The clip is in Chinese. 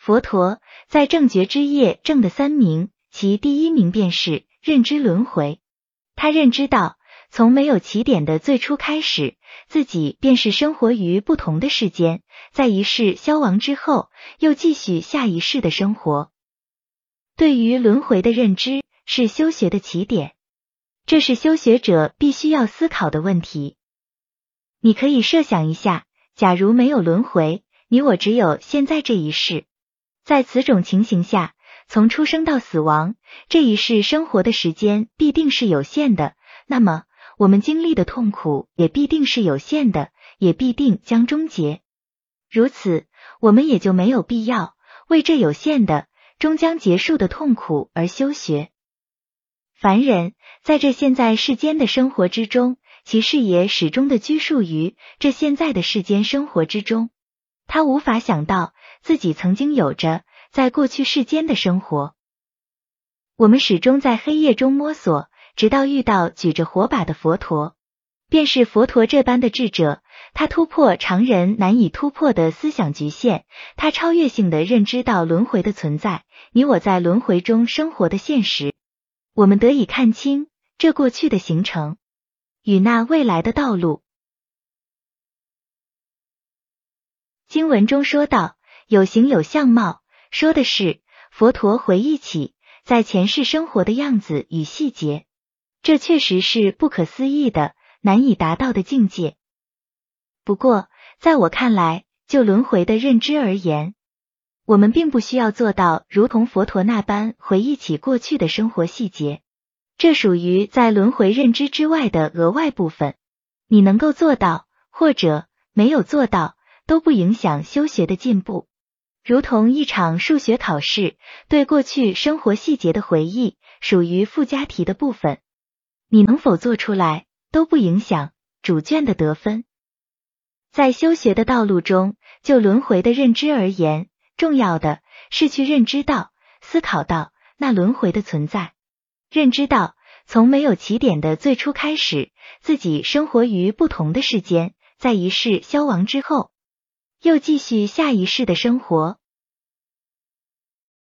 佛陀在正觉之业正的三名，其第一名便是认知轮回。他认知到，从没有起点的最初开始，自己便是生活于不同的世间，在一世消亡之后，又继续下一世的生活。对于轮回的认知是修学的起点，这是修学者必须要思考的问题。你可以设想一下，假如没有轮回，你我只有现在这一世，在此种情形下，从出生到死亡这一世生活的时间必定是有限的，那么我们经历的痛苦也必定是有限的，也必定将终结。如此，我们也就没有必要为这有限的终将结束的痛苦而修学。凡人在这现在世间的生活之中。其视野始终的拘束于这现在的世间生活之中，他无法想到自己曾经有着在过去世间的生活。我们始终在黑夜中摸索，直到遇到举着火把的佛陀，便是佛陀这般的智者。他突破常人难以突破的思想局限，他超越性的认知到轮回的存在，你我在轮回中生活的现实，我们得以看清这过去的形成。与那未来的道路。经文中说道：“有形有相貌”，说的是佛陀回忆起在前世生活的样子与细节。这确实是不可思议的、难以达到的境界。不过，在我看来，就轮回的认知而言，我们并不需要做到如同佛陀那般回忆起过去的生活细节。这属于在轮回认知之外的额外部分，你能够做到或者没有做到都不影响修学的进步。如同一场数学考试，对过去生活细节的回忆属于附加题的部分，你能否做出来都不影响主卷的得分。在修学的道路中，就轮回的认知而言，重要的是去认知到、思考到那轮回的存在。认知到，从没有起点的最初开始，自己生活于不同的世间，在一世消亡之后，又继续下一世的生活。